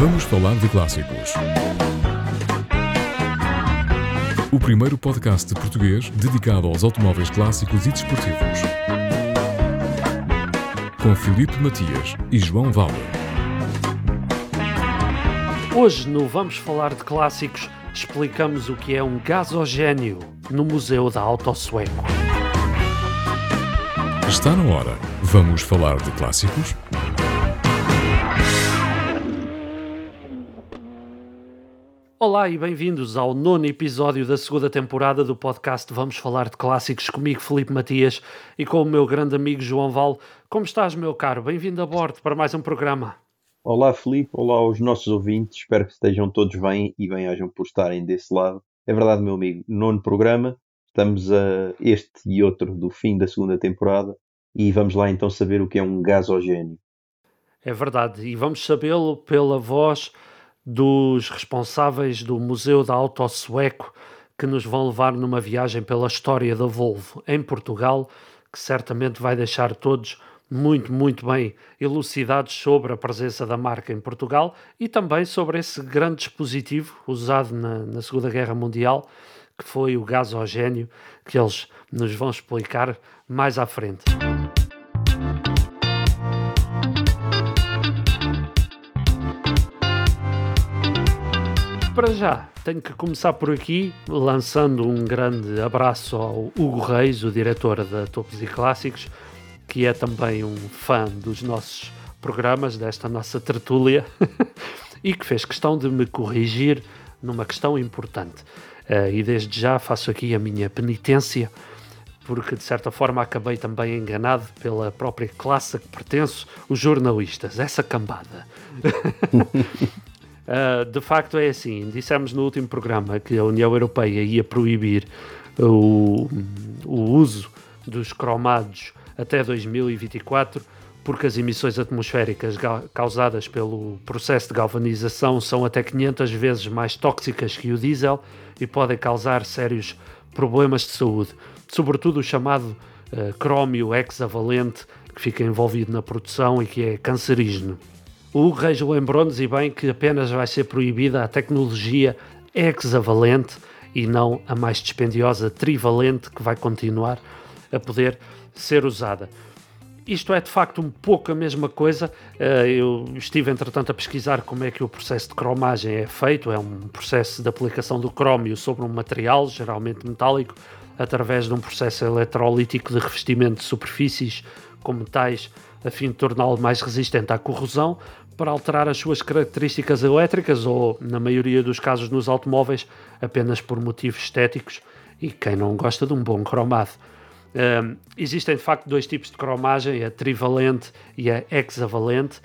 Vamos falar de clássicos. O primeiro podcast de português dedicado aos automóveis clássicos e desportivos. Com Filipe Matias e João Valder. Hoje, no Vamos Falar de Clássicos, explicamos o que é um gasogênio no Museu da Auto Sueco. Está na hora. Vamos falar de clássicos? Olá e bem-vindos ao nono episódio da segunda temporada do podcast Vamos Falar de Clássicos comigo, Felipe Matias, e com o meu grande amigo João Val. Como estás, meu caro? Bem-vindo a bordo para mais um programa. Olá, Felipe. Olá aos nossos ouvintes. Espero que estejam todos bem e bem-ajam por estarem desse lado. É verdade, meu amigo, nono programa. Estamos a este e outro do fim da segunda temporada e vamos lá então saber o que é um gasogênio. É verdade, e vamos sabê-lo pela voz dos responsáveis do Museu da Auto Sueco que nos vão levar numa viagem pela história da Volvo em Portugal, que certamente vai deixar todos muito, muito bem elucidados sobre a presença da marca em Portugal e também sobre esse grande dispositivo usado na, na Segunda Guerra Mundial, que foi o gasogênio, que eles nos vão explicar mais à frente. Para já, tenho que começar por aqui, lançando um grande abraço ao Hugo Reis, o diretor da Topos e Clássicos, que é também um fã dos nossos programas, desta nossa tertúlia, e que fez questão de me corrigir numa questão importante. Uh, e desde já faço aqui a minha penitência, porque de certa forma acabei também enganado pela própria classe a que pertenço, os jornalistas, essa cambada. Uh, de facto é assim, dissemos no último programa que a União Europeia ia proibir o, o uso dos cromados até 2024 porque as emissões atmosféricas causadas pelo processo de galvanização são até 500 vezes mais tóxicas que o diesel e podem causar sérios problemas de saúde, sobretudo o chamado uh, crómio hexavalente que fica envolvido na produção e que é cancerígeno. O Reis lembrou-nos e bem que apenas vai ser proibida a tecnologia hexavalente e não a mais dispendiosa trivalente que vai continuar a poder ser usada. Isto é de facto um pouco a mesma coisa. Eh, eu estive entretanto a pesquisar como é que o processo de cromagem é feito. É um processo de aplicação do crómio sobre um material, geralmente metálico, através de um processo eletrolítico de revestimento de superfícies com metais a fim de torná-lo mais resistente à corrosão, para alterar as suas características elétricas ou, na maioria dos casos nos automóveis, apenas por motivos estéticos e quem não gosta de um bom cromado. Um, existem de facto dois tipos de cromagem, a trivalente e a hexavalente.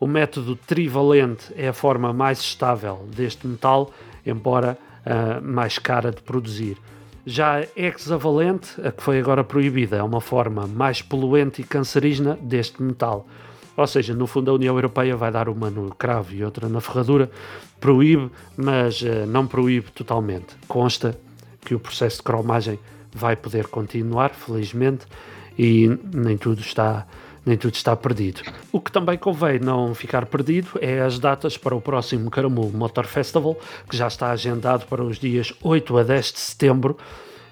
O método trivalente é a forma mais estável deste metal, embora uh, mais cara de produzir. Já a hexavalente, a que foi agora proibida, é uma forma mais poluente e cancerígena deste metal. Ou seja, no fundo a União Europeia vai dar uma no cravo e outra na ferradura, proíbe, mas uh, não proíbe totalmente. Consta que o processo de cromagem vai poder continuar, felizmente, e nem tudo está nem tudo está perdido. O que também convém não ficar perdido é as datas para o próximo Caramulo Motor Festival, que já está agendado para os dias 8 a 10 de setembro,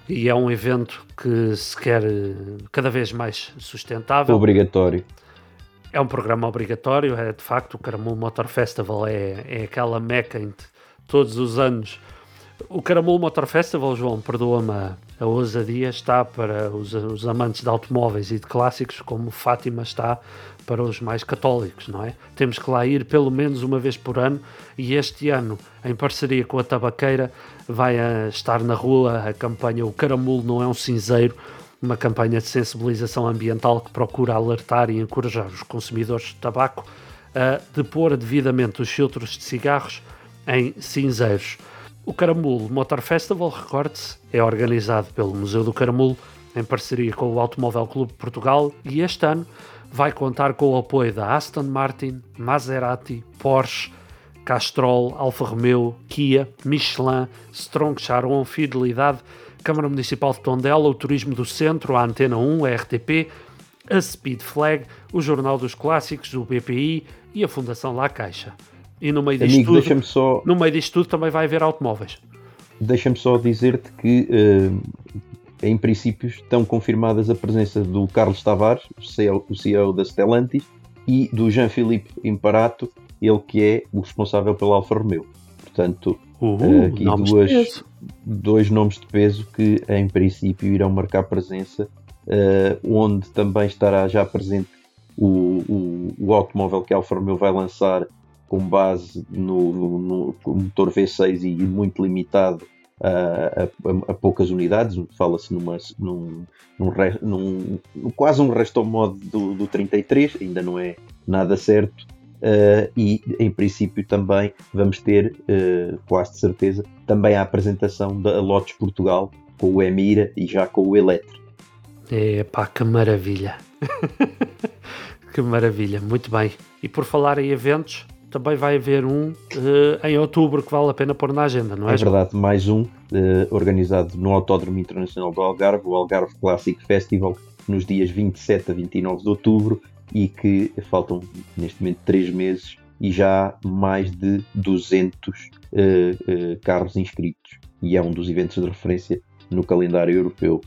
e é um evento que se quer eh, cada vez mais sustentável. Obrigatório é um programa obrigatório, é de facto o Caramulo Motor Festival é, é aquela meca em todos os anos. O Caramulo Motor Festival, João, perdoa-me a, ousadia, está para os, os, amantes de automóveis e de clássicos, como Fátima está para os mais católicos, não é? Temos que lá ir pelo menos uma vez por ano e este ano, em parceria com a Tabaqueira, vai estar na rua a campanha O Caramulo Não é um Cinzeiro, uma campanha de sensibilização ambiental que procura alertar e encorajar os consumidores de tabaco a depor devidamente os filtros de cigarros em cinzeiros. O Caramulo Motor Festival, recorde-se, é organizado pelo Museu do Caramulo em parceria com o Automóvel Clube Portugal e este ano vai contar com o apoio da Aston Martin, Maserati, Porsche, Castrol, Alfa Romeo, Kia, Michelin, Strong Charon, Fidelidade Câmara Municipal de Tondela, o Turismo do Centro, a Antena 1, a RTP, a Speed Flag, o Jornal dos Clássicos, o BPI e a Fundação La Caixa. E no meio disto, Amigo, tudo, só... no meio disto tudo também vai haver automóveis. Deixa-me só dizer-te que, uh, em princípio, estão confirmadas a presença do Carlos Tavares, o CEO, da Stellantis, e do Jean-Philippe Imparato, ele que é o responsável pela Alfa Romeo. Portanto, uh, aqui duas, dois nomes de peso que, em princípio, irão marcar presença, uh, onde também estará já presente o, o, o, automóvel que a Alfa Romeo vai lançar com base no, no, motor V6 e muito limitado a, a, a poucas unidades, fala-se numa, num, num, num, num, quase um resto modo do, do 33, ainda não é nada certo, uh, e em princípio também vamos ter, uh, quase de certeza, também a apresentação da Lotus Portugal com o Emira e já com o Eletro. Epá, que maravilha! que maravilha, muito bem. E por falar em eventos, também vai haver um uh, em outubro que vale a pena pôr na agenda, não é? É verdade, mais um uh, organizado no Autódromo Internacional do Algarve, o Algarve Classic Festival, nos dias 27 a 29 de outubro e que faltam neste momento 3 meses e já mais de 200 uh, carros inscritos. E é um dos eventos de referência no calendário europeu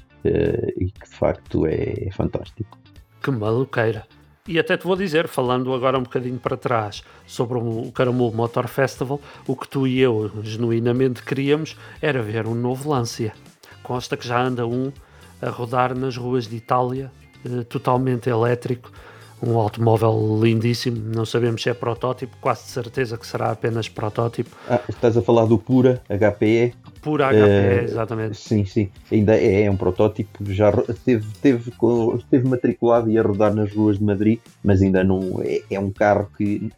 e que de facto é, é fantástico. Que maluqueira! E até te vou dizer, falando agora um bocadinho para trás sobre o Caramulo Motor Festival, o que tu e eu genuinamente queríamos era ver um novo Lancia. Consta que já anda um a rodar nas ruas de Itália, eh, totalmente elétrico, um automóvel lindíssimo. Não sabemos se é protótipo, quase de certeza que será apenas protótipo. Ah, estás a falar do Pura HPE? Pura HPE, uh, exatamente. Sim, sim. Ainda é, é um protótipo. Já esteve, teve, esteve matriculado e a rodar nas ruas de Madrid, mas ainda não. É, é um carro que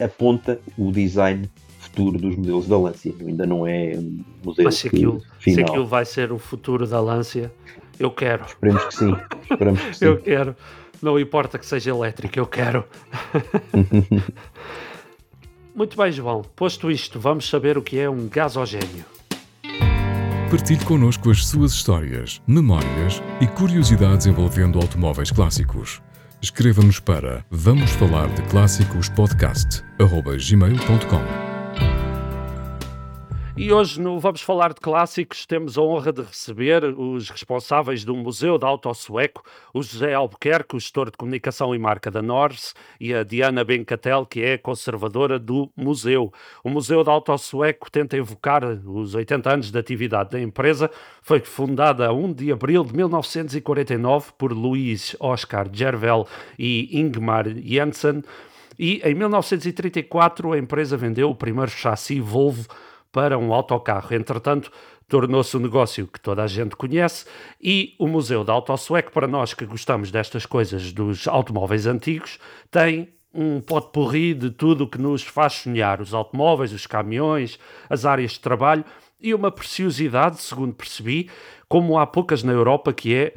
aponta o design futuro dos modelos da Lancia. Ainda não é um modelo Mas se aquilo, final. se aquilo vai ser o futuro da Lancia, eu quero. Esperemos que sim. Esperemos que sim. eu quero. Não importa que seja elétrico, eu quero. Muito bem, João. Posto isto, vamos saber o que é um gasogênio. Partilhe connosco as suas histórias, memórias e curiosidades envolvendo automóveis clássicos. Escreva-nos para vamos falar de clássicos podcast@gmail.com. E hoje no Vamos Falar de Clássicos temos a honra de receber os responsáveis do Museu da Auto Sueco, o José Albuquerque, o gestor de comunicação e marca da Norse, e a Diana Bencatel, que é conservadora do museu. O Museu da Auto Sueco tenta evocar os 80 anos de atividade da empresa. Foi fundada a 1 de abril de 1949 por Luís Oscar Gervel e Ingmar Jensen. E em 1934 a empresa vendeu o primeiro chassi Volvo para um autocarro. Entretanto, tornou-se um negócio que toda a gente conhece e o Museu da Auto para nós que gostamos destas coisas dos automóveis antigos, tem um potpourri de tudo o que nos faz sonhar: os automóveis, os caminhões, as áreas de trabalho e uma preciosidade, segundo percebi, como há poucas na Europa, que é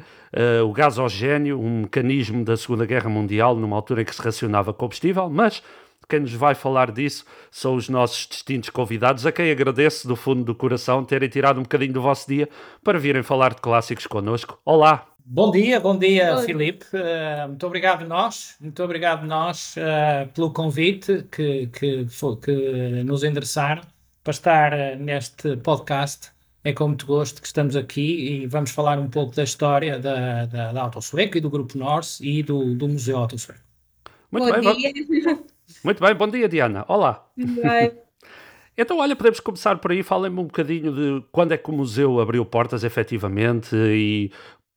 uh, o gasogênio, um mecanismo da Segunda Guerra Mundial, numa altura em que se racionava combustível, mas quem nos vai falar disso são os nossos distintos convidados, a quem agradeço do fundo do coração terem tirado um bocadinho do vosso dia para virem falar de clássicos connosco. Olá! Bom dia, bom dia, Oi. Filipe. Uh, muito obrigado nós, muito obrigado nós uh, pelo convite que, que, que nos endereçaram para estar uh, neste podcast. É com muito gosto que estamos aqui e vamos falar um pouco da história da, da, da Auto Sueco e do Grupo Norse e do, do Museu Auto Sueco. Muito bom bem, dia. Muito bem, bom dia, Diana. Olá. Bem. Então, olha, podemos começar por aí. Falem-me um bocadinho de quando é que o museu abriu portas efetivamente e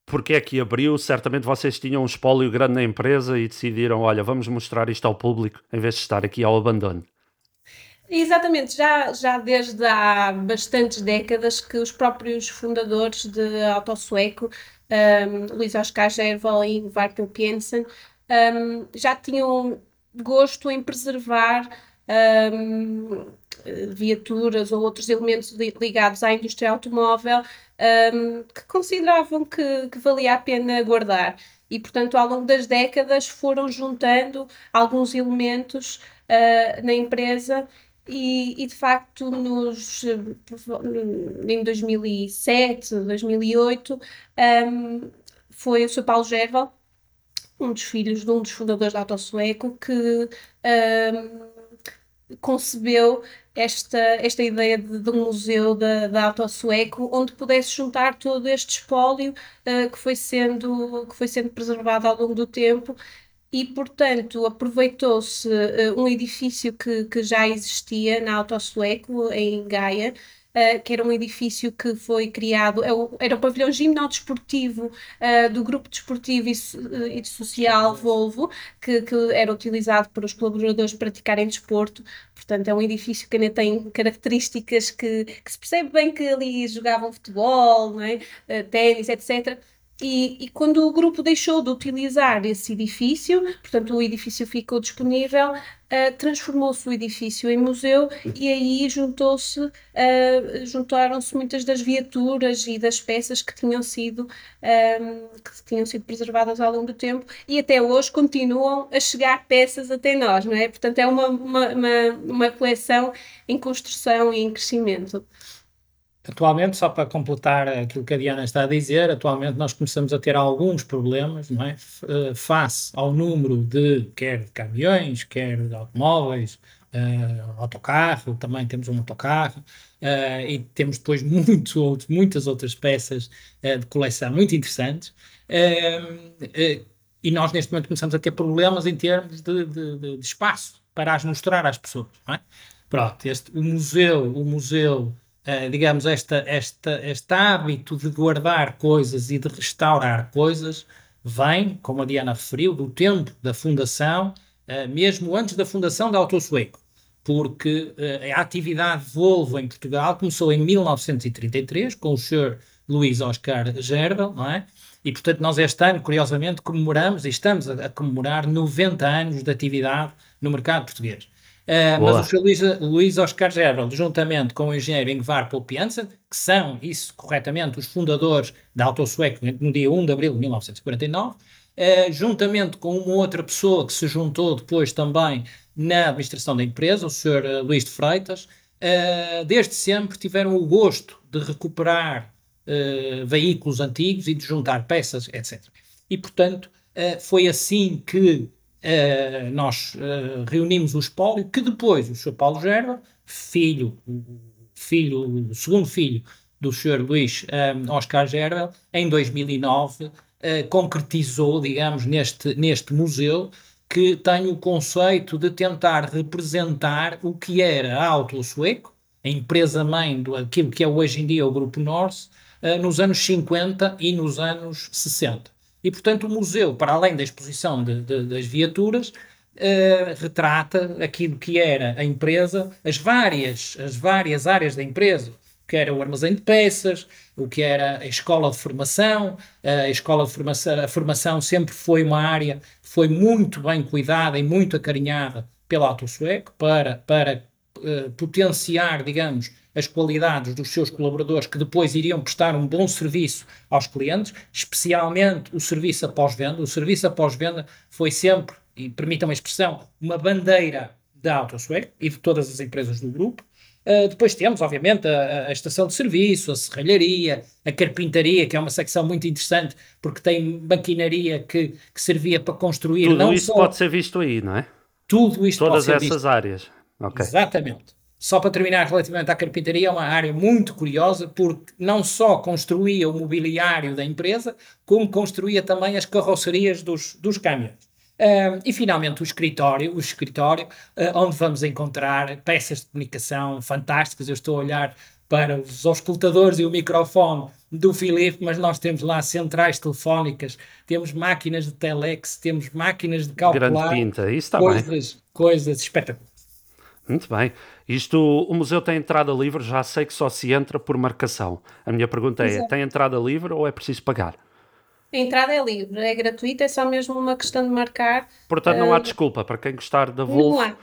porque é que abriu. Certamente vocês tinham um espólio grande na empresa e decidiram: olha, vamos mostrar isto ao público em vez de estar aqui ao abandono. Exatamente, já, já desde há bastantes décadas que os próprios fundadores de Auto Sueco, um, Luís Oscar Gerval e Vartel Piensen, um, já tinham gosto em preservar um, viaturas ou outros elementos ligados à indústria automóvel um, que consideravam que, que, valia a pena guardar. E, portanto, ao longo das décadas foram juntando alguns elementos uh, na empresa e, e, de facto nos, em 2007, 2008 um, foi o Sr. Paulo Gerval um dos filhos de um dos fundadores da Autosueco, que um, concebeu esta, esta ideia de, de um museu da, da Auto Sueco, onde pudesse juntar todo este espólio uh, que, foi sendo, que foi sendo preservado ao longo do tempo e, portanto, aproveitou-se uh, um edifício que, que já existia na Auto Sueco, em Gaia, uh, que era um edifício que foi criado, é era o pavilhão gimnodesportivo uh, do Grupo Desportivo e, uh, e Social Volvo, que, que, era utilizado por os colaboradores praticarem desporto. Portanto, é um edifício que ainda tem características que, que se percebe bem que ali jogavam futebol, é? ténis, etc e, e, quando o grupo deixou de utilizar esse edifício, portanto o edifício ficou disponível, uh, transformou-se o edifício em museu e aí juntou-se, uh, juntaram-se muitas das viaturas e das peças que tinham sido ehm, que tinham sido preservadas ao longo do tempo e até hoje continuam a chegar peças até nós, não é? Portanto é uma, uma, uma, uma coleção em construção e em crescimento. Atualmente, só para completar aquilo que a Diana está a dizer, atualmente nós começamos a ter alguns problemas, não é? Eh, face ao número de, quer de caminhões, quer de automóveis, uh, autocarro, também temos um autocarro, uh, e temos depois muito outro, muitas outras peças uh, de coleção muito interessantes. e nós, neste momento, começamos a ter problemas em termos de, de, de espaço para as mostrar às pessoas, não é? Pronto, este, o museu, o museu uh, digamos, esta, esta, este hábito de guardar coisas e de restaurar coisas vem, como a Diana referiu, do tempo da fundação, uh, mesmo antes da fundação da Autosueco, porque uh, a atividade Volvo em Portugal começou em 1933 com o Sr. Luís Oscar Gerbel, não é? E, portanto, nós este ano, curiosamente, comemoramos e estamos a, a comemorar 90 anos de atividade no mercado português. Uh, mas o Sr. Luís, Luís Oscar Gerald, juntamente com o engenheiro Ingvar Polpiansen, que são, isso corretamente, os fundadores da Autosueco no dia 1 de abril de 1949, uh, ah, juntamente com uma outra pessoa que se juntou depois também na administração da empresa, o Sr. Ah, Luís de Freitas, uh, desde sempre tiveram o gosto de recuperar veículos antigos e de juntar peças, etc. E, portanto, foi assim que uh, nós uh, reunimos o espólio, que depois o Sr. Paulo Gerba, filho, filho, segundo filho do Sr. Luís um, eh, Oscar Gerbel, em 2009 uh, concretizou, digamos, neste, neste museu, que tem o conceito de tentar representar o que era a Auto Sueco, a empresa-mãe do aquilo que é hoje em dia o Grupo Norse, nos anos 50 e nos anos 60. E, portanto, o museu, para além da exposição de, de, das viaturas, uh, retrata aquilo que era a empresa, as várias, as várias áreas da empresa, o que era o armazém de peças, o que era a escola de formação. A escola de formação, a formação sempre foi uma área que foi muito bem cuidada e muito acarinhada pela Auto Sueco para, para uh, potenciar, digamos, as qualidades dos seus colaboradores que depois iriam prestar um bom serviço aos clientes, especialmente o serviço após-venda. O serviço após-venda foi sempre, e permitam a expressão, uma bandeira da AutoSwag e de todas as empresas do grupo. Uh, depois temos, obviamente, a, a, estação de serviço, a serralharia, a carpintaria, que é uma secção muito interessante, porque tem maquinaria que, que servia para construir. Tudo isso só... pode ser visto aí, não é? Tudo isto Todas pode ser essas visto. áreas. Okay. Exatamente. Só para terminar, relativamente à carpintaria, é uma área muito curiosa, porque não só construía o mobiliário da empresa, como construía também as carrocerias dos, dos caminhões. Uh, e finalmente o escritório, o escritório uh, onde vamos encontrar peças de comunicação fantásticas. Eu estou a olhar para os auscultadores e o microfone do Filipe, mas nós temos lá centrais telefónicas, temos máquinas de telex, temos máquinas de calcular. Grande pinta, isso está coisas, bem. Coisas espetaculares. Muito bem. Isto, o museu tem entrada livre, já sei que só se entra por marcação. A minha pergunta é, Exato. tem entrada livre ou é preciso pagar? A entrada é livre, é gratuita, é só mesmo uma questão de marcar. Portanto, não há uh, desculpa para quem gostar da Volvo. Não há.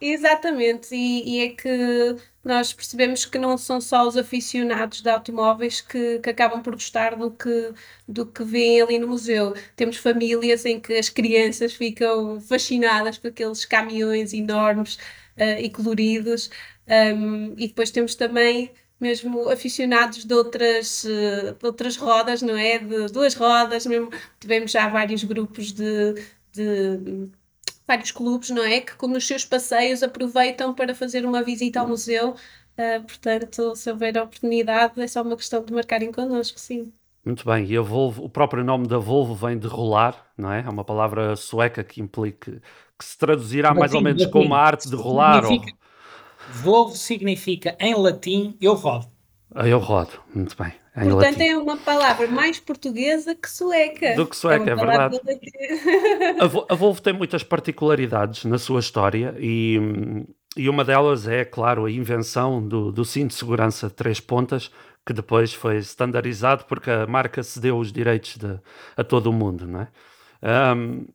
Exatamente, e, e, é que nós percebemos que não são só os aficionados de automóveis que, que acabam por gostar do que, do que vêem ali no museu. Temos famílias em que as crianças ficam fascinadas por aqueles caminhões enormes uh, e coloridos. Um, e depois temos também mesmo aficionados de outras, uh, de outras rodas, não é? De duas rodas, mesmo tivemos já vários grupos de, de vários clubes, não é? Que nos seus passeios aproveitam para fazer uma visita ao museu. Uh, portanto, se houver oportunidade, é só uma questão de marcarem connosco, sim. Muito bem, e a Volvo, o próprio nome da Volvo vem de rolar, não é? É uma palavra sueca que implica, que se traduzirá latim, mais ou menos latim. como a arte de rolar. Significa, ou... Volvo significa em latim eu rodo. Ah, eu rodo, muito bem. Portanto, latim. é uma palavra mais portuguesa que sueca. Do que sueca, é, é verdade. a Volvo tem muitas particularidades na sua história e, e uma delas é, claro, a invenção do, do cinto de segurança de três pontas, que depois foi standardizado porque a marca cedeu os direitos de, a todo o mundo, não é? Um,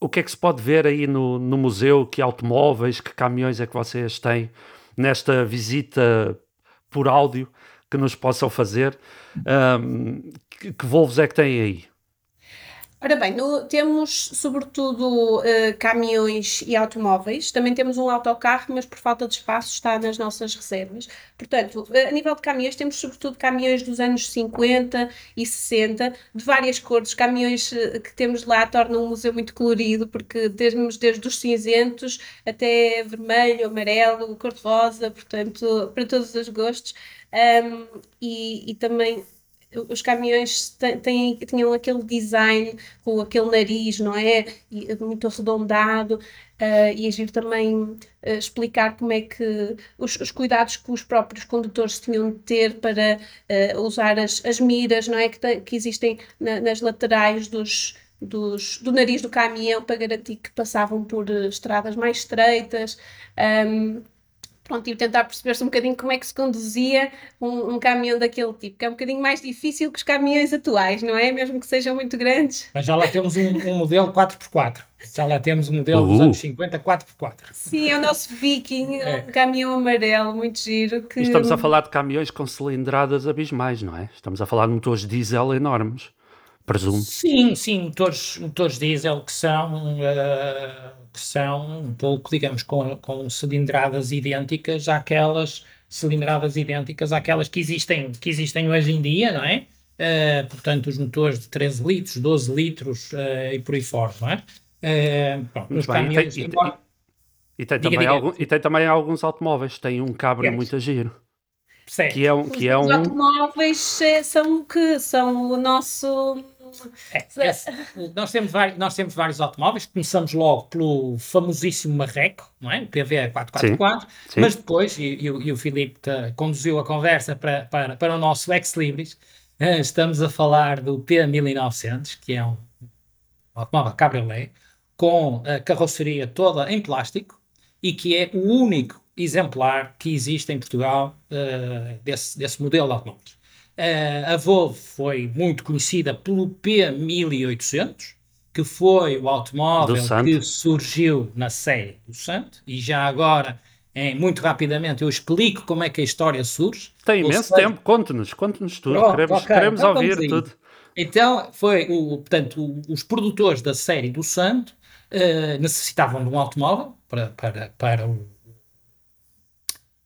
o que é que se pode ver aí no, no museu? Que automóveis, que caminhões é que vocês têm nesta visita por áudio que nos possam fazer? Um, que, que Volvos é que têm aí? Ora bem, no, temos sobretudo uh, caminhões e automóveis, também temos um autocarro, mas por falta de espaço está nas nossas reservas. Portanto, uh, a nível de caminhões, temos sobretudo caminhões dos anos 50 e 60, de várias cores. Caminhões uh, que temos lá tornam o museu muito colorido, porque temos desde os cinzentos até vermelho, amarelo, cor-de-rosa, portanto, para todos os gostos. Um, e, e também os caminhões têm, tinham aquele design com aquele nariz, não é? E, muito arredondado. Uh, e agir também uh, explicar como é que os, os, cuidados que os próprios condutores tinham de ter para uh, usar as, as miras, não é? Que, que existem na, nas laterais dos, dos, do nariz do caminhão para garantir que passavam por estradas mais estreitas. Um, pronto, e tentar perceber-se um bocadinho como é que se conduzia um, um, caminhão daquele tipo, que é um bocadinho mais difícil que os caminhões atuais, não é? Mesmo que sejam muito grandes. Mas já lá temos um, um modelo 4x4. Já lá temos um modelo dos anos 50 4x4. Sim, é o nosso Viking, é. um caminhão amarelo, muito giro. Que... estamos a falar de caminhões com cilindradas abismais, não é? Estamos a falar de motores diesel enormes presumo. Sim, sim, motores, motores diesel que são, uh, que são um pouco, digamos, com, com cilindradas idênticas àquelas cilindradas idênticas àquelas que existem, que existem hoje em dia, não é? Uh, portanto, os motores de 13 litros, 12 litros uh, e por aí fora, não é? Caminhões, e, tem, e, também diga, algum, e tem também alguns automóveis, tem um cabrio é. muito giro. Certo. Que é um, que é um... Os automóveis são que são o nosso é, é, nós, temos vários, nós temos vários automóveis. Começamos logo pelo famosíssimo Marreco, não é? o PV 444, sim, sim. mas depois, e, e, e o Filipe conduziu a conversa para, para, para o nosso Ex Libris, eh, estamos a falar do P1900, que é um automóvel cabriolet, com a carroceria toda em plástico e que é o único exemplar que existe em Portugal uh, desse, desse modelo de automóveis. Uh, a Volvo foi muito conhecida pelo P1800, que foi o automóvel que surgiu na série do Santo, e já agora, muito rapidamente, eu explico como é que a história surge. Tem imenso seja, tempo, conte-nos, conte-nos tudo, Pronto, queremos, okay, queremos então ouvir tudo. Então, foi o, portanto, o, os produtores da série do Santo uh, necessitavam de um automóvel para, para, para o,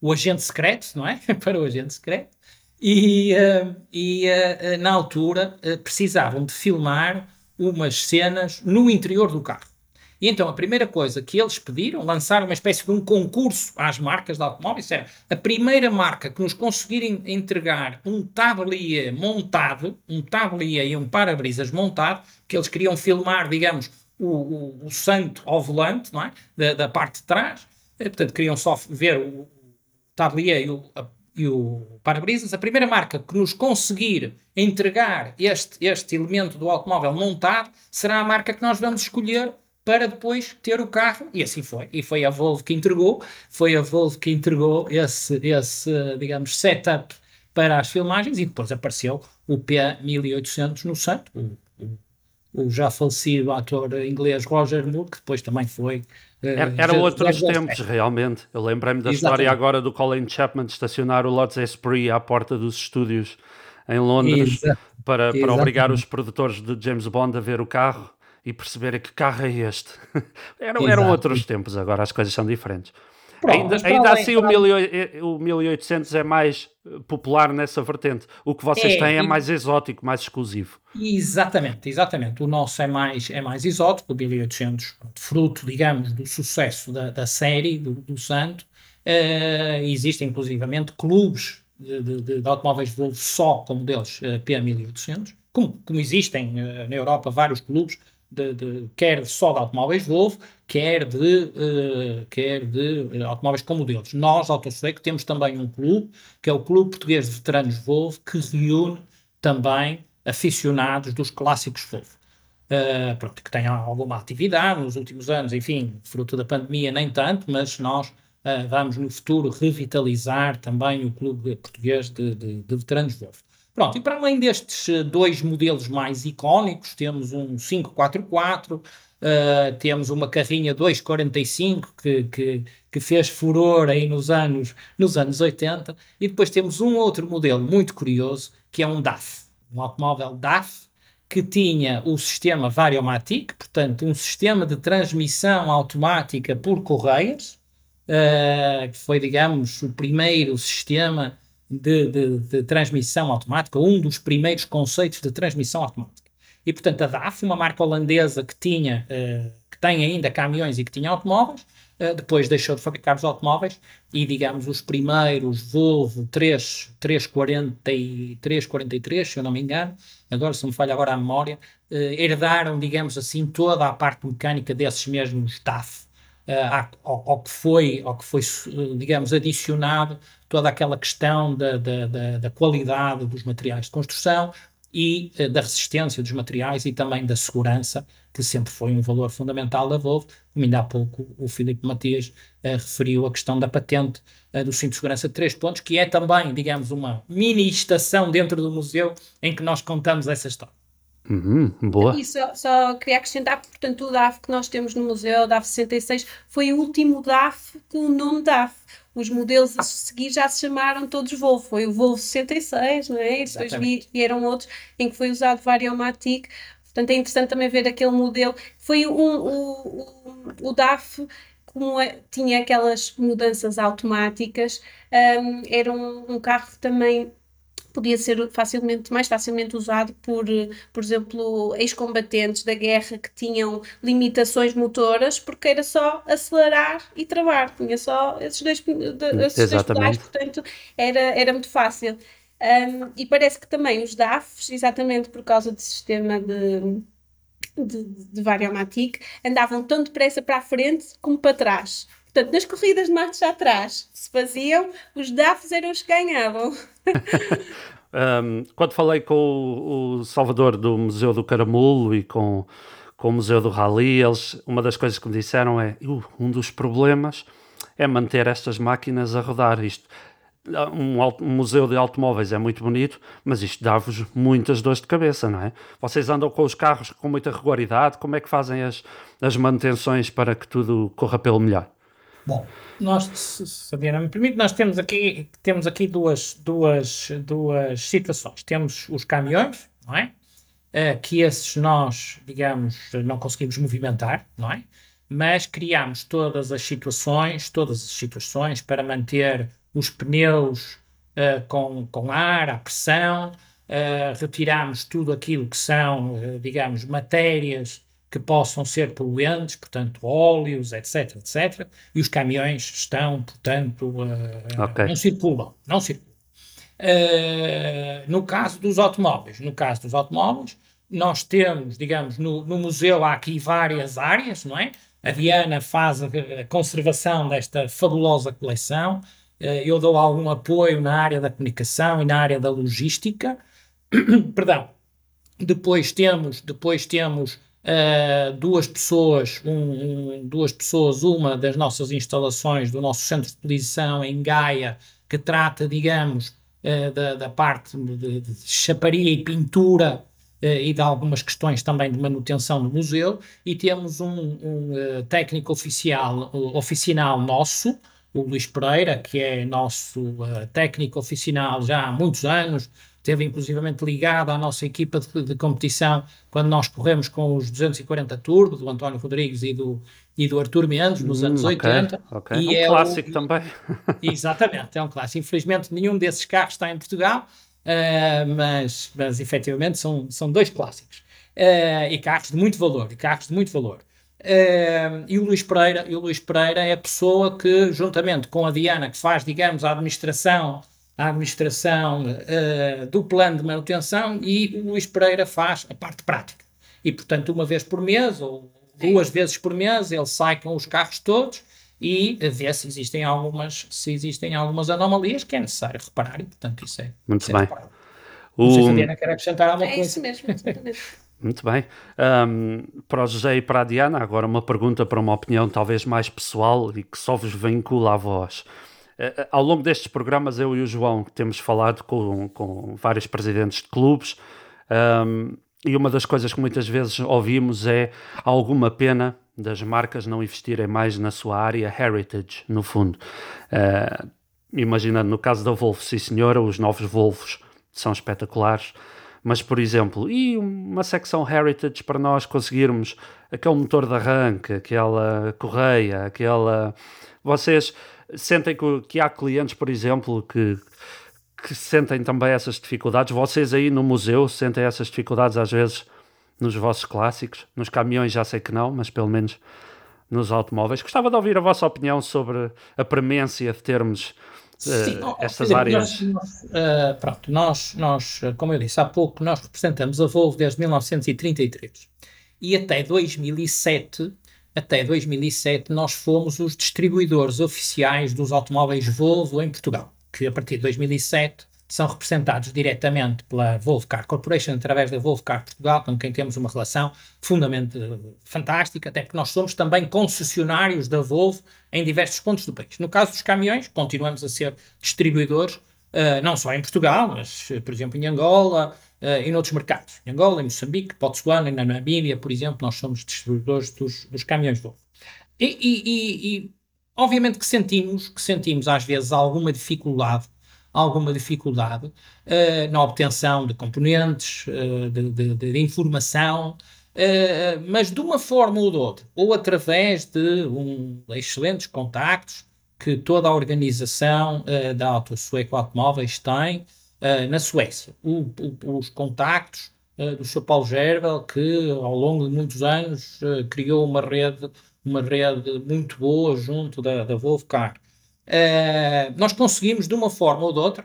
o agente secreto, não é? para o agente secreto e, uh, e uh, na altura precisavam de filmar umas cenas no interior do carro. E então a primeira coisa que eles pediram, lançaram uma espécie de um concurso às marcas de automóveis, era a primeira marca que nos conseguirem entregar um tablier montado, um tablier e um para-brisas montado, que eles queriam filmar, digamos, o, o, o santo ao volante, não é? Da, da parte de trás, portanto queriam só ver o tablier e o, a, e o para-brisas, a primeira marca que nos conseguir entregar este, este elemento do automóvel montado será a marca que nós vamos escolher para depois ter o carro, e assim foi. E foi a Volvo que entregou, foi a Volvo que entregou esse, esse digamos, setup para as filmagens, e depois apareceu o P1800 no Santo, o, o, o já falecido ator inglês Roger Moore, que depois também foi era, eram outros tempos, realmente. Eu lembrei-me da Exatamente. história agora do Colin Chapman de estacionar o Lotus Esprit à porta dos estúdios em Londres para, para obrigar os produtores de James Bond a ver o carro e perceberem que carro é este. eram, eram outros tempos, agora as coisas são diferentes. Ainda, ainda assim, o, 1800 é mais eh, popular nessa vertente. O que vocês é, têm é mais exótico, mais exclusivo. Exatamente, exatamente. O nosso é mais, é mais exótico, o 1800, fruto, digamos, do sucesso da, da série do, do Santo. Uh, existem, inclusivamente, clubes de, de, de, automóveis Volvo só com modelos uh, P1800, como, como existem uh, na Europa vários clubes de, de, quer só de automóveis Volvo, quer de, uh, quer de automóveis com modelos. Nós, Autosec, temos também um clube, que é o Clube Português de Veteranos Volvo, que reúne também aficionados dos clássicos Volvo. Uh, pronto, que tem alguma atividade nos últimos anos, enfim, fruto da pandemia nem tanto, mas nós uh, vamos no futuro revitalizar também o Clube Português de, de, de Veteranos Volvo. Pronto, e para além destes eh, dois modelos mais icónicos, temos um 544, uh, eh, temos uma carrinha 245 que, que, que, fez furor aí nos anos, nos anos 80, e depois temos um outro modelo muito curioso, que é um DAF, um automóvel DAF, que tinha o sistema Variomatic, portanto, um sistema de transmissão automática por correias, uh, que foi, digamos, o primeiro sistema de, de, de, transmissão automática, um dos primeiros conceitos de transmissão automática. E, portanto, a DAF, uma marca holandesa que tinha, uh, que tem ainda caminhões e que tinha automóveis, uh, depois deixou de fabricar os automóveis e, digamos, os primeiros Volvo 3, 340 343, se eu não me engano, agora se me falha agora a memória, uh, herdaram, digamos assim, toda a parte mecânica desses mesmos DAF. Uh, ao, ao, que foi, ao que foi, digamos, adicionado toda aquela questão da, da, da, da qualidade dos materiais de construção e uh, da resistência dos materiais e também da segurança, que sempre foi um valor fundamental da Volvo. Como ainda há pouco o Filipe Matias uh, referiu a questão da patente do cinto de segurança de três pontos, que é também, digamos, uma mini estação dentro do museu em que nós contamos essa história. Uhum, boa. E só, só, queria acrescentar, portanto, o DAF que nós temos no museu, o DAF 66, foi o último DAF com o nome DAF os modelos a seguir já se chamaram todos Volvo. Foi o Volvo 66, não é? E depois vieram outros em que foi usado Variomatic. Portanto, é interessante também ver aquele modelo. Foi um, o, o, o DAF, como é, tinha aquelas mudanças automáticas, um, era um, um carro também podia ser facilmente, mais facilmente usado por, por exemplo, ex-combatentes da guerra que tinham limitações motoras, porque era só acelerar e travar, tinha só esses dois, esses dois pedais, portanto era, era muito fácil. Um, e parece que também os DAFs, exatamente por causa do sistema de, de, de Variomatic, andavam tão depressa para a frente como para trás. Portanto, nas corridas de marcha atrás se faziam, os DAFs eram os que ganhavam. um, quando falei com o, o, Salvador do Museu do Caramulo e com, com o Museu do Rally, eles, uma das coisas que me disseram é uh, um dos problemas é manter estas máquinas a rodar. Isto, um, um, museu de automóveis é muito bonito, mas isto dá-vos muitas dores de cabeça, não é? Vocês andam com os carros com muita regularidade, como é que fazem as, as manutenções para que tudo corra pelo melhor? Bom, nós, se a Diana me permite, nós temos aqui, temos aqui duas, duas, duas situações. Temos os caminhões, não é? Uh, que esses nós, digamos, não conseguimos movimentar, não é? Mas criamos todas as situações, todas as situações para manter os pneus uh, com, com ar, à pressão, uh, retiramos tudo aquilo que são, digamos, matérias que possam ser poluentes, portanto, óleos, etc, etc, e os caminhões estão, portanto, uh, okay. não circulam, não circulam. Uh, no caso dos automóveis, no caso dos automóveis, nós temos, digamos, no, no, museu há aqui várias áreas, não é? A Diana faz a, conservação desta fabulosa coleção, uh, eu dou algum apoio na área da comunicação e na área da logística, perdão. Depois temos, depois temos uh, duas pessoas, um, um, duas pessoas, uma das nossas instalações do nosso centro de exposição em Gaia, que trata, digamos, uh, da, da, parte de, de, chaparia e pintura uh, e de algumas questões também de manutenção no museu, e temos um, um técnico oficial, oficinal nosso, o Luís Pereira, que é nosso técnico oficinal já há muitos anos, esteve inclusivamente ligado à nossa equipa de, de, competição quando nós corremos com os 240 Turbo, do António Rodrigues e do, e do Artur Mendes, nos hum, anos okay, 80. Okay. E é um clássico o, também. Exatamente, é um clássico. Infelizmente, nenhum desses carros está em Portugal, uh, mas, mas efetivamente são, são dois clássicos. Uh, e carros de muito valor, e carros de muito valor. Uh, e o Luís Pereira, e o Luís Pereira é a pessoa que, juntamente com a Diana, que faz, digamos, a administração a administração uh, do plano de manutenção e o Luís Pereira faz a parte prática. E, portanto, uma vez por mês ou duas vezes por mês ele sai com os carros todos e vê se existem algumas, se existem algumas anomalias que é necessário reparar e, portanto, isso é. Muito isso bem. É o... Não sei se a Diana quer acrescentar alguma é coisa. É isso mesmo, exatamente. Muito bem. Um, para o José e para a Diana, agora uma pergunta para uma opinião talvez mais pessoal e que só vos vincula a vós. Uh, ao longo destes programas, eu e o João temos falado com, com vários presidentes de clubes um, e uma das coisas que muitas vezes ouvimos é alguma pena das marcas não investirem mais na sua área heritage, no fundo. Uh, imaginando no caso da Volvo, sim senhora, os novos Volvos são espetaculares, mas por exemplo, e uma secção heritage para nós conseguirmos aquele motor de arranque, aquela correia, aquela. Vocês sentem que, que há clientes, por exemplo, que, que sentem também essas dificuldades? Vocês aí no museu sentem essas dificuldades às vezes nos vossos clássicos? Nos caminhões já sei que não, mas pelo menos nos automóveis. Gostava de ouvir a vossa opinião sobre a premência de termos uh, Sim, estas áreas. Nós, uh, pronto, nós, nós, como eu disse há pouco, nós representamos a Volvo desde 1933 e até 2007 até 2007 nós fomos os distribuidores oficiais dos automóveis Volvo em Portugal, que a partir de 2007 são representados diretamente pela Volvo Car Corporation através da Volvo Car Portugal, com quem temos uma relação fundamentalmente fantástica, até porque nós somos também concessionários da Volvo em diversos pontos do país. No caso dos caminhões, continuamos a ser distribuidores, uh, não só em Portugal, mas, por exemplo, em Angola, uh, e noutros mercados. Em Angola, em Moçambique, Botsuana, na Namíbia, por exemplo, nós somos distribuidores dos, dos caminhões Volvo. E, e, e, e, obviamente que sentimos, que sentimos às vezes alguma dificuldade, alguma dificuldade uh, na obtenção de componentes, uh, de, de, de, informação, mas de uma forma ou de outra, ou através de um, excelentes contactos que toda a organização da Auto Sueco Automóveis tem, uh, na Suécia. O, o, os contactos uh, do Sr. Paulo Gerbel, que ao longo de muitos anos uh, criou uma rede, uma rede muito boa junto da, da Volvcar. nós conseguimos, de uma forma ou de outra,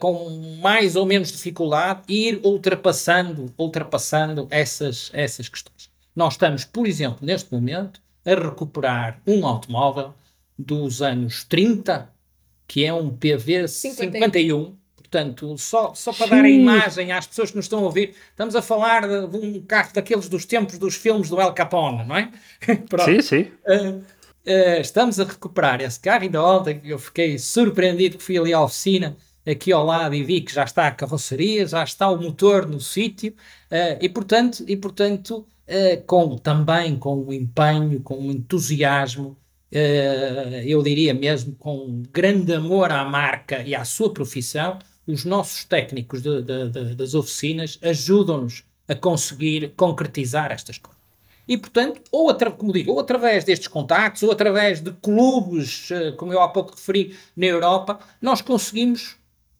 com mais ou menos dificuldade, ir ultrapassando, ultrapassando essas, essas questões. Nós estamos, por exemplo, neste momento, a recuperar um automóvel dos anos 30, que é um PV 51, 51 Portanto, só, só para Sim. dar a imagem às pessoas que nos estão a ouvir, estamos a falar de, um carro daqueles dos tempos dos filmes do El Capone, não é? sim, sim. Uh, uh, estamos a recuperar esse carro. Ainda ontem eu fiquei surpreendido que fui ali à oficina, aqui ao lado, e vi que já está a carroceria, já está o motor no sítio, uh, e portanto, e, portanto com, também com o empenho, com o entusiasmo, eu diria mesmo com grande amor à marca e à sua profissão, os nossos técnicos de, de, de, das oficinas ajudam-nos a conseguir concretizar estas coisas. E, portanto, ou, como digo, ou através destes contactos, ou através de clubes, eh, como eu há pouco referi, na Europa, nós conseguimos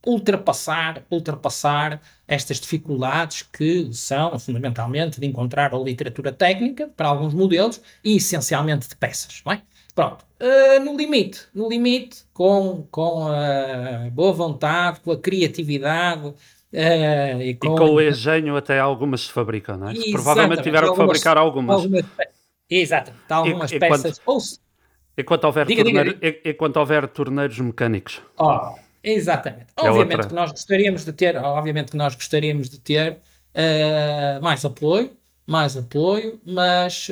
ultrapassar, ultrapassar estas dificuldades que são, fundamentalmente, de encontrar a literatura técnica para alguns modelos e, essencialmente, de peças, não é? Pronto. Uh, no limite, no limite, com, com a boa vontade, com a criatividade. Uh, e, com... e, com... o engenho até algumas se fabricam, não é? Provavelmente tiveram que fabricar algumas. algumas Exato, algumas e, peças. Enquanto, houver diga, torneiro, diga, diga. enquanto houver torneiros mecânicos. Oh, exatamente. É obviamente outra. que nós gostaríamos de ter, obviamente que nós gostaríamos de ter uh, mais apoio, mais apoio, mas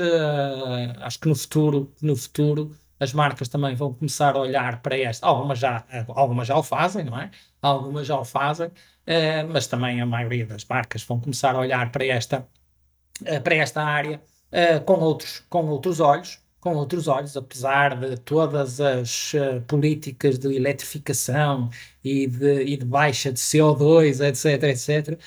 acho que no futuro, no futuro as marcas também vão começar a olhar para esta. Algumas já, algumas já o fazem, não é? Algumas já o fazem, uh, mas também a maioria das marcas vão começar a olhar para esta, uh, para esta área com, outros, com outros olhos, com outros olhos, apesar de todas as uh, políticas de eletrificação e de, e de baixa de CO2, etc, etc,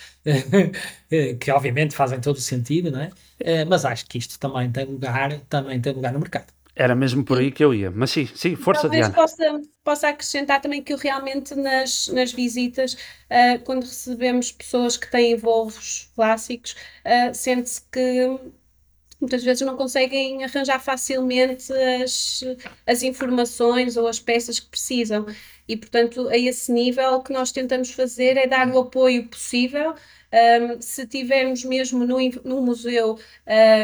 que obviamente fazem todo o sentido, não é? Uh, mas acho que isto também tem lugar, também tem lugar no mercado. Era mesmo por aí que eu ia, mas sim, sim, força Talvez Diana. Possa, possa acrescentar também que eu realmente nas, nas visitas, uh, quando recebemos pessoas que têm voos clássicos, uh, sente-se que muitas vezes não conseguem arranjar facilmente as, as informações ou as peças que precisam. E, portanto, a esse nível, o que nós tentamos fazer é dar o apoio possível. Um, se tivermos mesmo no, no museu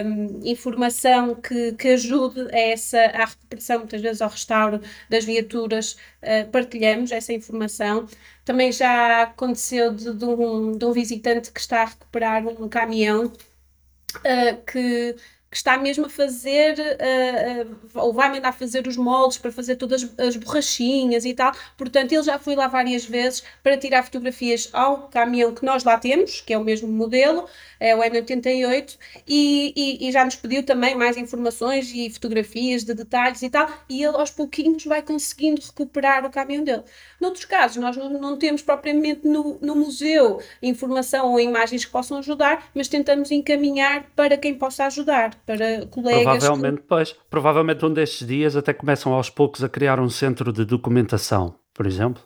um, informação que, que ajude a essa à recuperação, muitas vezes ao restauro das viaturas, uh, partilhamos essa informação. Também já aconteceu de, de, um, de um visitante que está a recuperar um caminhão uh, que que está mesmo a fazer, uh, uh, ou vai mandar fazer os moldes para fazer todas as borrachinhas e tal. Portanto, ele já foi lá várias vezes para tirar fotografias ao caminhão que nós lá temos, que é o mesmo modelo, é o M88, e, e, e, já nos pediu também mais informações e fotografias de detalhes e tal, e ele aos pouquinhos vai conseguindo recuperar o caminhão dele. Noutros casos, nós não, não temos propriamente no, no museu informação ou imagens que possam ajudar, mas tentamos encaminhar para quem possa ajudar para colegas. Provavelmente, que... pois, provavelmente um destes dias até começam aos poucos a criar um centro de documentação, por exemplo.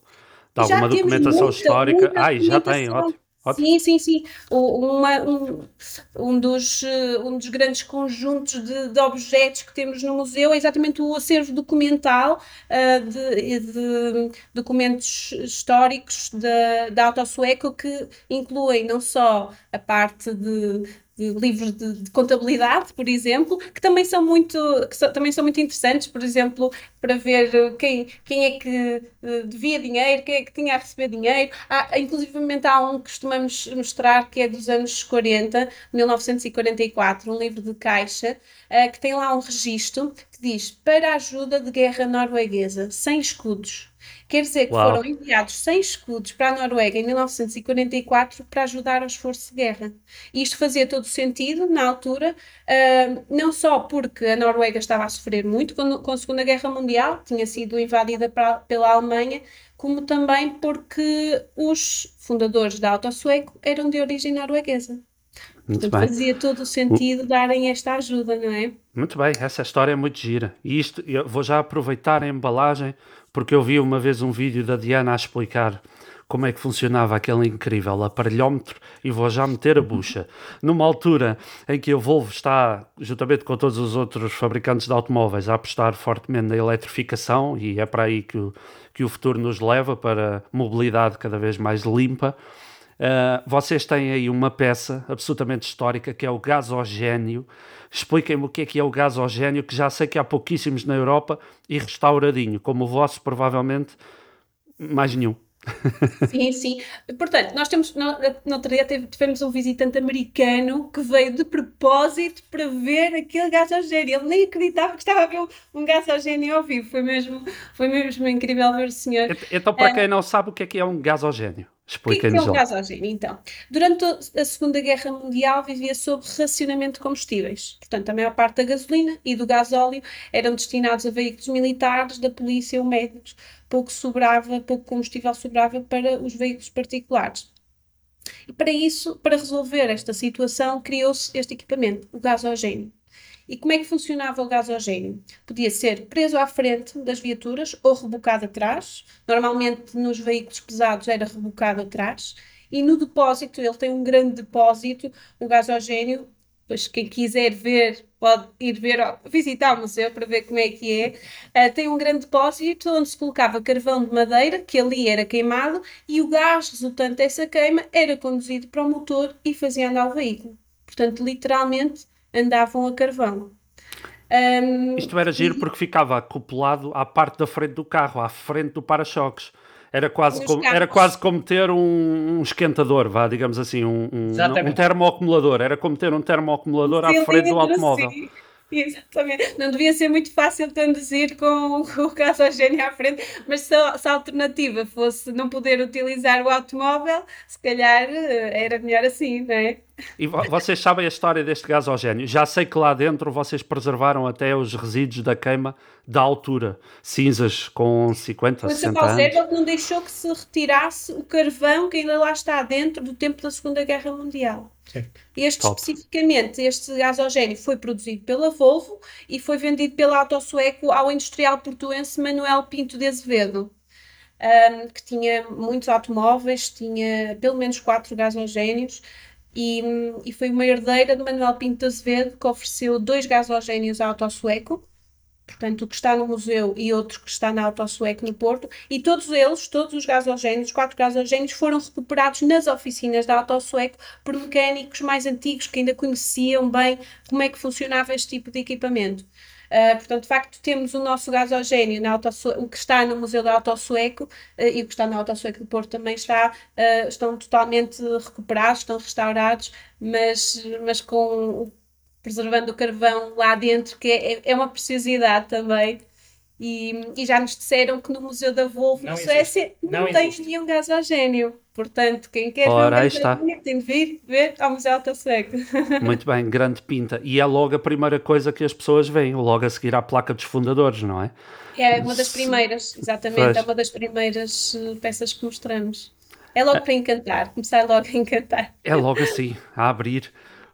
De alguma documentação muita, histórica. Muita Ai, já tem, ótimo. Ótimo. Sim, sim, sim. Uma, um, um, dos, eh, um dos grandes conjuntos de, de, objetos que temos no museu é exatamente o acervo documental uh, de, de, documentos históricos da, da Auto Sueco que incluem não só a parte de de livros de, de, contabilidade, por exemplo, que também são muito, so, também são muito interessantes, por exemplo, para ver quem, quem é que uh, devia dinheiro, quem é que tinha a receber dinheiro. Há, há um que costumamos mostrar que é dos anos 40, 1944, um livro de caixa, uh, que tem lá um registro que diz para a ajuda de guerra norueguesa, sem escudos. Quer dizer que Uau. foram enviados 100 escudos para a Noruega em 1944 para ajudar ao esforço de guerra. E isto fazia todo sentido na altura, uh, não só porque a Noruega estava a sofrer muito com, com a Segunda Guerra Mundial, tinha sido invadida pra, pela Alemanha, como também porque os fundadores da Auto Sueco eram de origem norueguesa. Muito Portanto, bem. fazia todo o sentido darem esta ajuda, não é? Muito bem, essa história é muito gira. E isto, eu vou já aproveitar a embalagem porque eu vi uma vez um vídeo da Diana a explicar como é que funcionava aquele incrível aparelhómetro e vou já meter a bucha. Numa altura em que a Volvo está, juntamente com todos os outros fabricantes de automóveis, a apostar fortemente na eletrificação e é para aí que o, que o futuro nos leva para mobilidade cada vez mais limpa. Uh, vocês têm aí uma peça absolutamente histórica que é o gasogênio. Expliquem-me o que é que é o gasogênio, que já sei que há pouquíssimos na Europa e restauradinho, como o vosso, provavelmente mais nenhum. Sim, sim. Portanto, nós temos, no, no outro dia tivemos um visitante americano que veio de propósito para ver aquele gasogênio. Ele nem acreditava que estava a ver um gasogênio ao vivo. Foi mesmo, foi mesmo incrível ver o senhor. Então, para quem não sabe o que é que é um gasogênio, explica-nos. O que é um gasogênio? Então, durante a Segunda Guerra Mundial vivia sob racionamento de combustíveis. Portanto, a maior parte da gasolina e do gasóleo eram destinados a veículos militares, da polícia ou médicos pouco sobrava, pouco combustível sobrava para os veículos particulares. E para isso, para resolver esta situação, criou-se este equipamento, o gasogênio. E como é que funcionava o gasogênio? Podia ser preso à frente das viaturas ou rebocado atrás. Normalmente nos veículos pesados era rebocado atrás. E no depósito, ele tem um grande depósito, o gasogênio Pois quem quiser ver pode ir ver, visitar o museu para ver como é que é. Uh, tem um grande depósito onde se colocava carvão de madeira, que ali era queimado, e o gás resultante dessa queima era conduzido para o motor e fazia andar o veículo. Portanto, literalmente andavam a carvão. Um, Isto era giro porque ficava acoplado à parte da frente do carro, à frente do para-choques. Era quase, como, era quase como ter um, um, esquentador, vá, digamos assim, um, um, um termoacumulador. Era como ter um termoacumulador à frente do automóvel. Assim. Exatamente. Não devia ser muito fácil conduzir com, com o gasogênio à frente, mas se a, se a, alternativa fosse não poder utilizar o automóvel, se calhar eh, era melhor assim, não é? E vocês sabem a história deste gasogênio? Já sei que lá dentro vocês preservaram até os resíduos da queima da altura, cinzas com 50, o 60 anos. Ele não deixou que se retirasse o carvão que ainda lá está dentro do tempo da Segunda Guerra Mundial. Este Top. especificamente, este gasogênio foi produzido pela Volvo e foi vendido pela Autosueco ao industrial portuense Manuel Pinto de Azevedo. Um, que tinha muitos automóveis, tinha pelo menos quatro gasogénios, e, e foi uma herdeira de Manuel Pinto de Azevedo que ofereceu dois gasogénios à Autosueco, portanto, o que está no museu e outro que está na Autosueco no Porto, e todos eles, todos os gasogénios, os quatro gasogénios, foram recuperados nas oficinas da Autosueco por mecânicos mais antigos que ainda conheciam bem como é que funcionava este tipo de equipamento. Uh, portanto, de facto, temos o nosso gasogênio, na o que está no Museu da Autosueco uh, e o que está na Autosueco do Porto também está, uh, estão totalmente recuperados, estão restaurados, mas, mas com preservando o carvão lá dentro, que é, é uma preciosidade também. E, e, já nos disseram que no Museu da Volvo, na Suécia, não, não tem nenhum gasogênio. Portanto, quem quer Ora, ver um tem de vir ver ao Museu Alta Sueco. Muito bem, grande pinta. E é logo a primeira coisa que as pessoas veem, logo a seguir à placa dos fundadores, não é? É uma das primeiras, exatamente, pois. é uma das primeiras eh, peças que mostramos. É logo para encantar, começar logo a encantar. É logo assim, a abrir.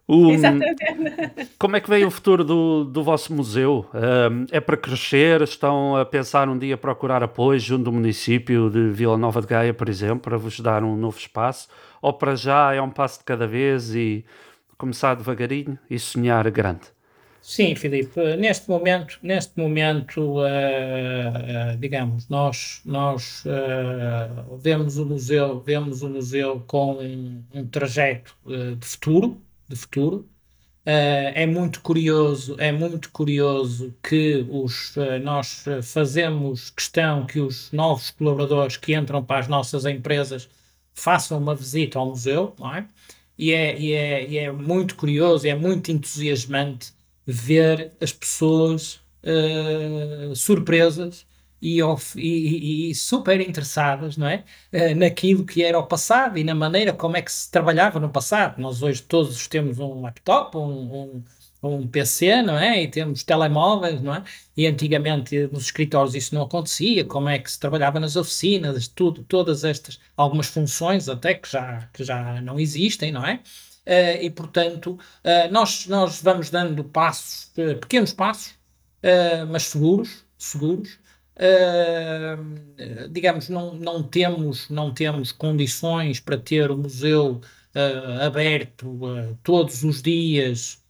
O, Exatamente. Como é que vem o futuro do, do vosso museu? Um, é para crescer? Estão a pensar um dia procurar apoio junto do município de Vila Nova de Gaia, por exemplo, para vos dar um novo espaço? Ou para já é um passo de cada vez e começar devagarinho e sonhar grande? Sim, Filipe, neste momento, neste momento, uh, uh, digamos, nós, nós uh, vemos o museu, vemos o museu com um, um trajeto de futuro, de futuro. Uh, é muito curioso, é muito curioso que os, uh, nós fazemos questão que os novos colaboradores que entram para as nossas empresas façam uma visita ao museu, não é? E é, e é, e é muito curioso, é muito entusiasmante ver as pessoas uh, surpresas e, e, e, super interessadas não é? Uh, naquilo que era o passado e na maneira como é que se trabalhava no passado. Nós hoje todos temos um laptop, um, um, um PC, não é? E temos telemóveis, não é? E antigamente nos escritórios isso não acontecia, como é que se trabalhava nas oficinas, tudo, todas estas, algumas funções até que já, que já não existem, não é? Uh, e portanto, uh, nós, nós vamos dando passos, pequenos passos, mas seguros, seguros, Digamos, não, não, temos, não temos condições para ter o museu uh, aberto uh, todos os dias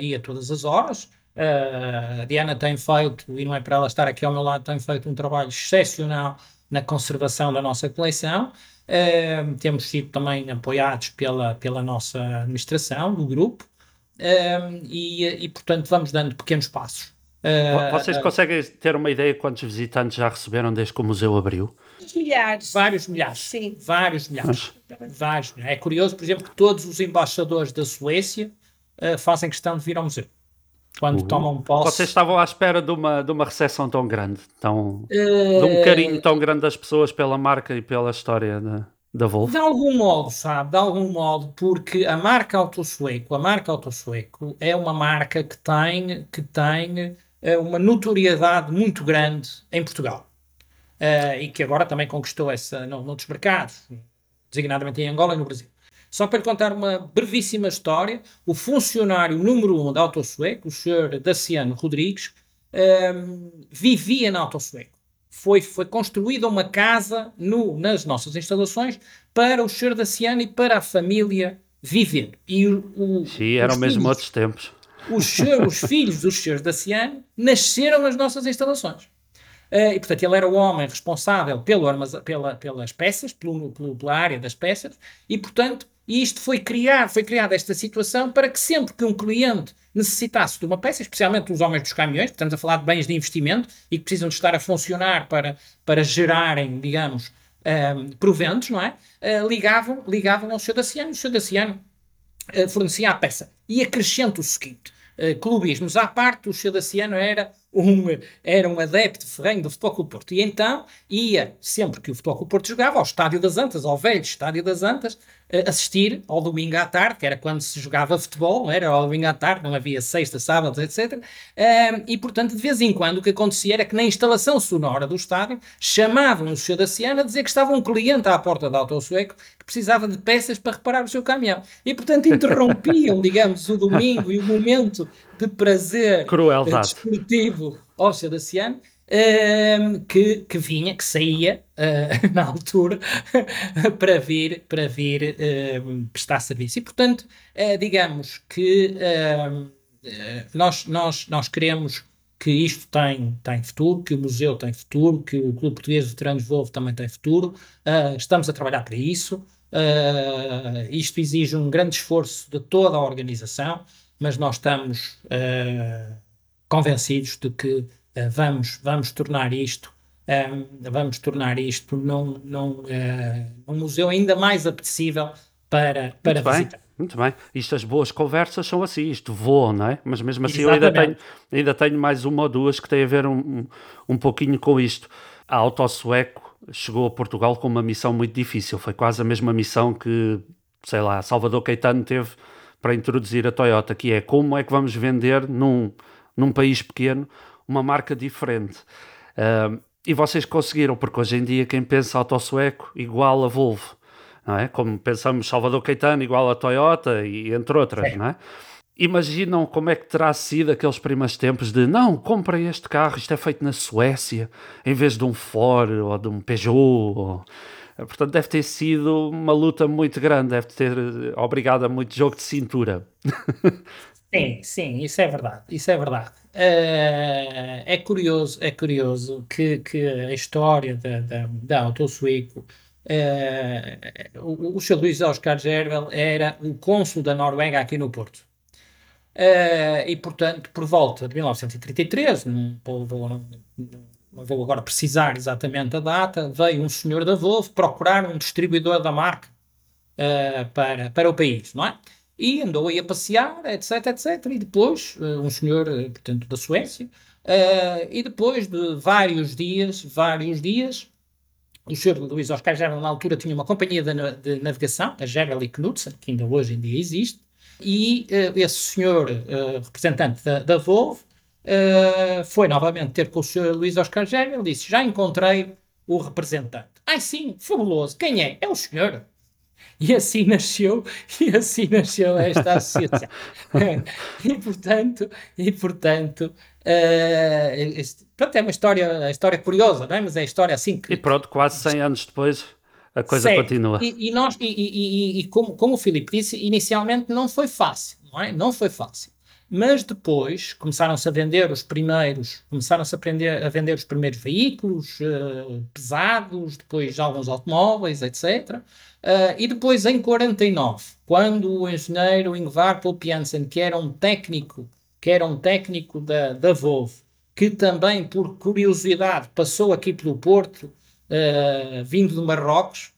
e a todas as horas. a Diana tem feito, e não é para ela estar aqui ao meu lado, tem feito um trabalho excepcional na conservação da nossa coleção. temos sido também apoiados pela, pela nossa administração, do grupo, e, e, portanto, vamos dando pequenos passos. Uh, Vocês conseguem ter uma ideia de quantos visitantes já receberam desde que o museu abriu? Milhares. Vários milhares. Sim. Vários milhares. Mas... Vários milhares. É curioso, por exemplo, que todos os embaixadores da Suécia uh, fazem questão de vir ao museu. Quando uhum. tomam posse. Vocês estavam à espera de uma, de uma recepção tão grande, tão, uh... de um carinho tão grande das pessoas pela marca e pela história da, da Volvo? De algum modo, sabe? De algum modo, porque a marca Autosueco, a marca Autosueco é uma marca que tem, que tem uma notoriedade muito grande em Portugal uh, e que agora também conquistou essa no, noutros mercados, designadamente em Angola e no Brasil. Só para contar uma brevíssima história, o funcionário número um da Autosueco, o Sr. Daciano Rodrigues, um, vivia na Autosueco. Foi, foi construída uma casa no, nas nossas instalações para o Sr. Daciano e para a família viver. E o, o, Sim, eram mesmo outros tempos os, os filhos dos senhores da Cian nasceram nas nossas instalações. Uh, e, portanto, ele era o homem responsável pelo pela, pelas peças, pelo, pelo, pela área das peças, e, portanto, isto foi criado, foi criada esta situação para que sempre que um cliente necessitasse de uma peça, especialmente os homens dos caminhões, estamos a falar de bens de investimento e que precisam de estar a funcionar para, para gerarem, digamos, ehm, proventos, não é? Uh, ligavam, ligavam ao Sr. Daciano, o Sr. Daciano uh, fornecia a peça. E acrescento o seguinte, uh, clubismos à parte, o Chadaciano era um, era um adepto ferrenho do Futebol Clube Porto. E então ia, sempre que o Futebol Clube Porto jogava, ao Estádio das Antas, ao velho Estádio das Antas, assistir ao domingo à tarde, que era quando se jogava futebol, era ao domingo à tarde, não havia sexta, sábado, etc. e, portanto, de vez em quando o que acontecia era que na instalação sonora do estádio chamavam o senhor da Siena a dizer que estava um cliente à porta da Autosueco que precisava de peças para reparar o seu caminhão. E, portanto, interrompiam, digamos, o domingo e o momento de prazer Crueldade. desportivo ao senhor da Siena uh, que, que vinha, que saía uh, na altura para vir, para vir uh, prestar serviço. E, portanto, eh, digamos que nós, nós, nós queremos que isto tem, tem futuro, que o museu tem futuro, que o Clube Português de Veteranos Volvo também tem futuro. estamos a trabalhar para isso. isto exige um grande esforço de toda a organização, mas nós estamos convencidos de que vamos, vamos tornar isto um, ehm, vamos tornar isto num, num, uh, um museu ainda mais apetecível para, para muito visitar. Bem, muito bem. Isto, as boas conversas são assim, isto voa, não é? Mas mesmo assim eu ainda tenho, ainda tenho mais uma ou duas que têm a ver um, um, pouquinho com isto. A Autosueco chegou a Portugal com uma missão muito difícil. Foi quase a mesma missão que, sei lá, Salvador Caetano teve para introduzir a Toyota, que é como é que vamos vender num, num país pequeno uma marca diferente. E vocês conseguiram, porque hoje em dia quem pensa auto-sueco igual a Volvo, não é? Como pensamos Salvador Caetano igual a Toyota e entre outras, Sim. não é? Imaginam como é que terá sido aqueles primeiros tempos de não, comprem este carro, isto é feito na Suécia, em vez de um Ford ou de um Peugeot. Ou... Portanto, deve ter sido uma luta muito grande, deve ter obrigado a muito jogo de cintura. Sim, sim, isso é verdade, isso é verdade. Uh, é curioso, é curioso que, que a história da, da, da Autosueco, uh, o, o Sr. Luís Oscar Gerbel era o cônsul da Noruega aqui no Porto. Uh, e, portanto, por volta de 1933, não vou, vou agora precisar exatamente a data, veio um senhor da Volvo procurar um distribuidor da marca para, para o país, não é? E andou aí a passear, etc, etc. E depois, uh, um senhor, uh, portanto, da Suécia, uh, e depois de vários dias, vários dias, o senhor Luís Oscar Gerald, na altura, tinha uma companhia de, navegação, a Gerald Knudsen, que ainda hoje em dia existe, e esse senhor, representante da, da Volvo, foi novamente ter com o senhor Luís Oscar Gerald e disse, já encontrei o representante. Ai sim, fabuloso, quem é? É o senhor. E assim nasceu, e assim nasceu esta associação. e portanto, e portanto, uh, este, pronto, é uma história, uma história curiosa, não é? mas é história assim que... E pronto, quase 100 anos depois a coisa continua. E, e nós, e, e, e, como, como o Filipe disse, inicialmente não foi fácil, não é? Não foi fácil. Mas depois começaram-se a vender os primeiros, começaram-se a, a vender os primeiros veículos uh, pesados, depois alguns automóveis, etc. Uh, e depois, em 49, quando o engenheiro Ingvar Polpiansen, que era um técnico, que era um técnico da, da Volvo, que também, por curiosidade, passou aqui pelo Porto, uh, vindo de Marrocos,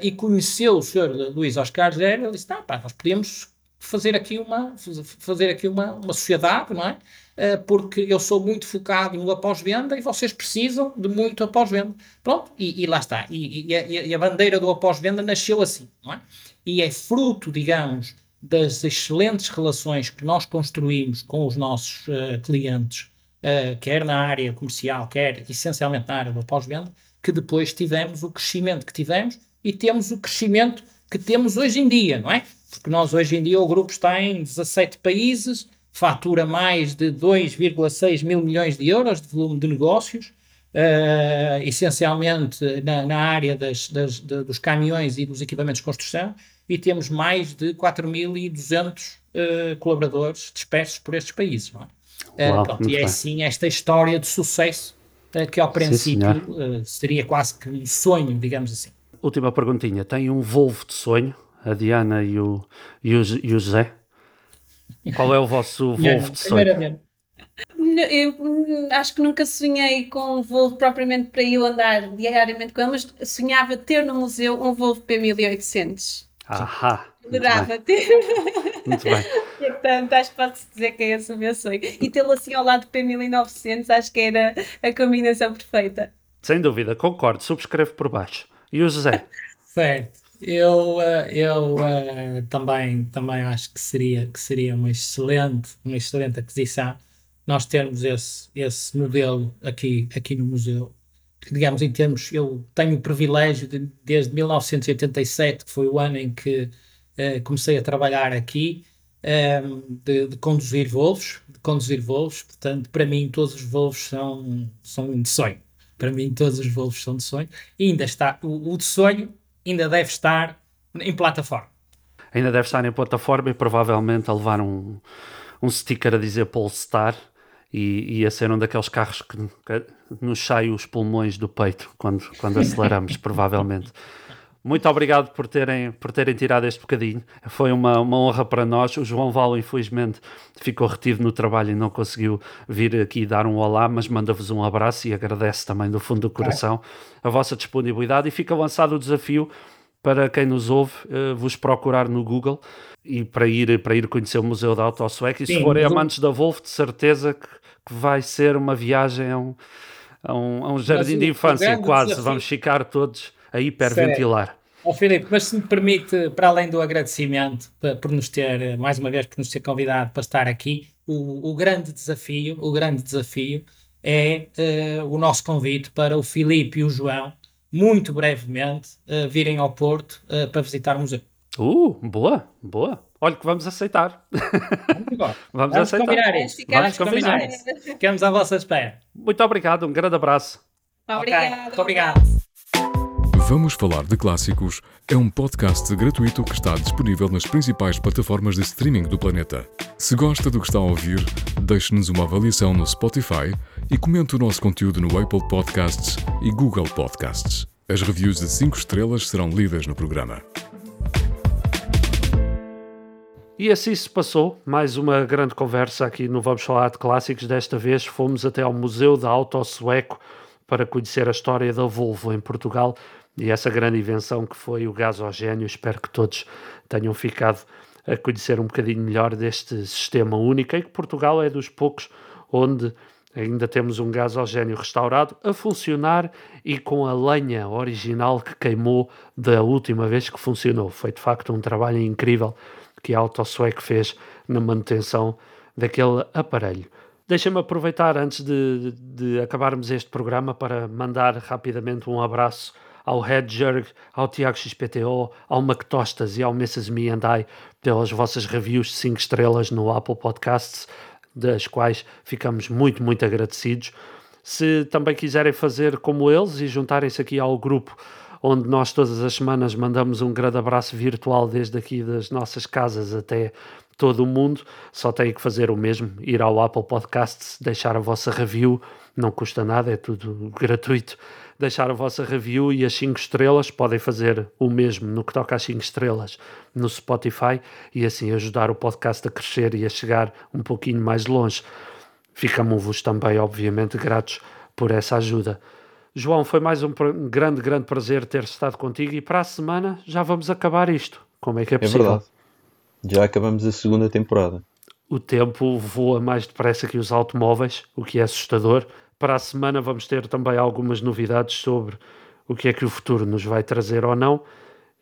e conheceu o senhor Luís Oscar Zero, ele disse, tá, pá, nós podemos fazer aqui uma, fazer aqui uma, uma sociedade, não é? Eh, porque eu sou muito focado no após-venda e vocês precisam de muito após-venda. Pronto, e, e, lá está. E, e, a, e a bandeira do após-venda nasceu assim, não é? E é fruto, digamos, das excelentes relações que nós construímos com os nossos uh, clientes, uh, quer na área comercial, quer essencialmente na área do após-venda, que depois tivemos o crescimento que tivemos e temos o crescimento que temos hoje em dia, não é? Porque nós hoje em dia o grupo está em 17 países, fatura mais de 2,6 mil milhões de euros de volume de negócios, uh, essencialmente na, na área das, das, de, dos caminhões e dos equipamentos de construção, e temos mais de 4.200 uh, eh, colaboradores dispersos por estes países. Não é? Uh, pronto, e é assim esta história de sucesso que ao princípio Sim, seria quase que um sonho, digamos assim. Última perguntinha: tem um Volvo de sonho, a Diana e o, e o, e o José? Qual é o vosso Volvo de sonho? Eu acho que nunca sonhei com um Volvo propriamente para eu andar diariamente com ele, mas sonhava ter no museu um Volvo P1800. Ahá! Adorava ter. Muito bem. Portanto, acho que pode-se dizer que é esse o meu sonho. E tê-lo assim ao lado do P1900, acho que era a combinação perfeita. Sem dúvida, concordo, subscrevo por baixo. E o José? Certo. Eu, eh, eu uh, também, também acho que seria, que seria uma excelente, uma excelente aquisição nós termos esse, esse modelo aqui, aqui no museu. Digamos, em termos, eu tenho o privilégio de, desde 1987, que foi o ano em que uh, comecei a trabalhar aqui, um, de, de, conduzir voos, de conduzir voos, portanto, para mim todos os voos são, são de sonho. Para mim todos os voos são de sonho. E ainda está, o, o de sonho ainda deve estar em plataforma. Ainda deve estar em plataforma e provavelmente a levar um, um sticker a dizer Polestar e, e a ser um daqueles carros que, que nos sai os pulmões do peito quando, quando aceleramos, provavelmente. Muito obrigado por terem, por terem tirado este bocadinho. Foi uma, uma honra para nós. O João Val, infelizmente, ficou retido no trabalho e não conseguiu vir aqui dar um olá, mas manda-vos um abraço e agradece também do fundo do coração a vossa disponibilidade. E fica lançado o desafio para quem nos ouve uh, vos procurar no Google e para ir, para ir conhecer o Museu da Auto Sueca. E se forem amantes da Wolf, de certeza que, que vai ser uma viagem a um, a um, a um jardim de infância, quase. Desafio. Vamos ficar todos a hiperventilar. Oh, Filipe, mas se me permite, para além do agradecimento por nos ter, mais uma vez, por nos ter convidado para estar aqui, o, o grande desafio, o grande desafio é uh, o nosso convite para o Filipe e o João, muito brevemente, uh, virem ao Porto uh, para visitar o museu. Uh, boa, boa. Olha que vamos aceitar. Vamos, vamos, vamos aceitar. combinar isso. Vamos combinar isso. Ficamos à vossa espera. Muito obrigado, um grande abraço. Obrigado. Okay, muito obrigado. Vamos Falar de Clássicos é um podcast gratuito que está disponível nas principais plataformas de streaming do planeta. Se gosta do que está a ouvir, deixe-nos uma avaliação no Spotify e comente o nosso conteúdo no Apple Podcasts e Google Podcasts. As reviews de 5 estrelas serão lidas no programa. E assim se passou, mais uma grande conversa aqui no Vamos Falar de Clássicos. Desta vez fomos até ao Museu da Auto Sueco para conhecer a história da Volvo em Portugal e essa grande invenção que foi o gasogênio. Espero que todos tenham ficado a conhecer um bocadinho melhor deste sistema único e que Portugal é dos poucos onde ainda temos um gasogênio restaurado a funcionar e com a lenha original que queimou da última vez que funcionou. Foi de facto um trabalho incrível que a AutoSwec fez na manutenção daquele aparelho. Deixa-me aproveitar antes de, de, acabarmos este programa para mandar rapidamente um abraço ao Red Jurg, ao Tiago XPTO, ao McTostas e ao Mrs. Me and I pelas vossas reviews de 5 estrelas no Apple Podcasts, das quais ficamos muito, muito agradecidos. Se também quiserem fazer como eles e juntarem-se aqui ao grupo onde nós todas as semanas mandamos um grande abraço virtual desde aqui das nossas casas até todo o mundo, só têm que fazer o mesmo, ir ao Apple Podcasts, deixar a vossa review, não custa nada, é tudo gratuito deixar a vossa review e as 5 estrelas. Podem fazer o mesmo no que toca às 5 estrelas no Spotify e assim ajudar o podcast a crescer e a chegar um pouquinho mais longe. Ficamos-vos também, obviamente, gratos por essa ajuda. João, foi mais um grande, grande prazer ter estado contigo e para a semana já vamos acabar isto. Como é que é, é possível? É verdade. Já acabamos a segunda temporada. O tempo voa mais depressa que os automóveis, o que é assustador. Para a semana vamos ter também algumas novidades sobre o que é que o futuro nos vai trazer ou não,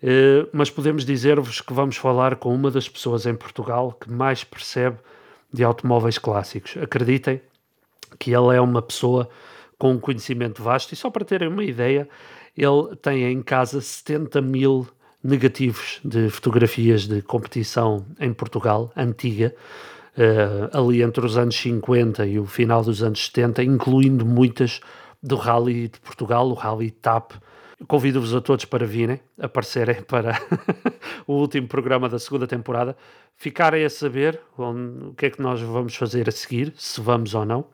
eh, mas podemos dizer-vos que vamos falar com uma das pessoas em Portugal que mais percebe de automóveis clássicos. Acreditem que ele é uma pessoa com um conhecimento vasto e só para terem uma ideia, ele tem em casa 70 mil negativos de fotografias de competição em Portugal, antiga, uh, ali entre os anos 50 e o final dos anos 70, incluindo muitas do Rally de Portugal, o Rally TAP. Convido-vos a todos para virem, aparecerem para o último programa da segunda temporada, ficarem a saber onde, o que é que nós vamos fazer a seguir, se vamos ou não,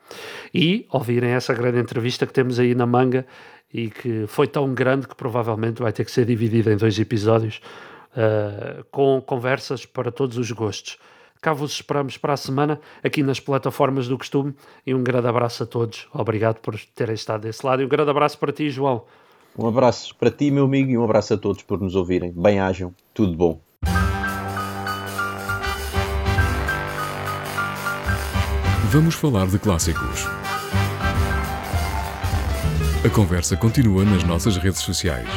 e ouvirem essa grande entrevista que temos aí na manga e que foi tão grande que provavelmente vai ter que ser dividida em dois episódios, uh, com conversas para todos os gostos. Cá vos esperamos para a semana, aqui nas plataformas do costume. E um grande abraço a todos. Obrigado por terem estado desse lado. E um grande abraço para ti, João. Um abraço para ti, meu amigo, e um abraço a todos por nos ouvirem. Bem-ajam. Tudo bom. Vamos falar de clássicos. A conversa continua nas nossas redes sociais.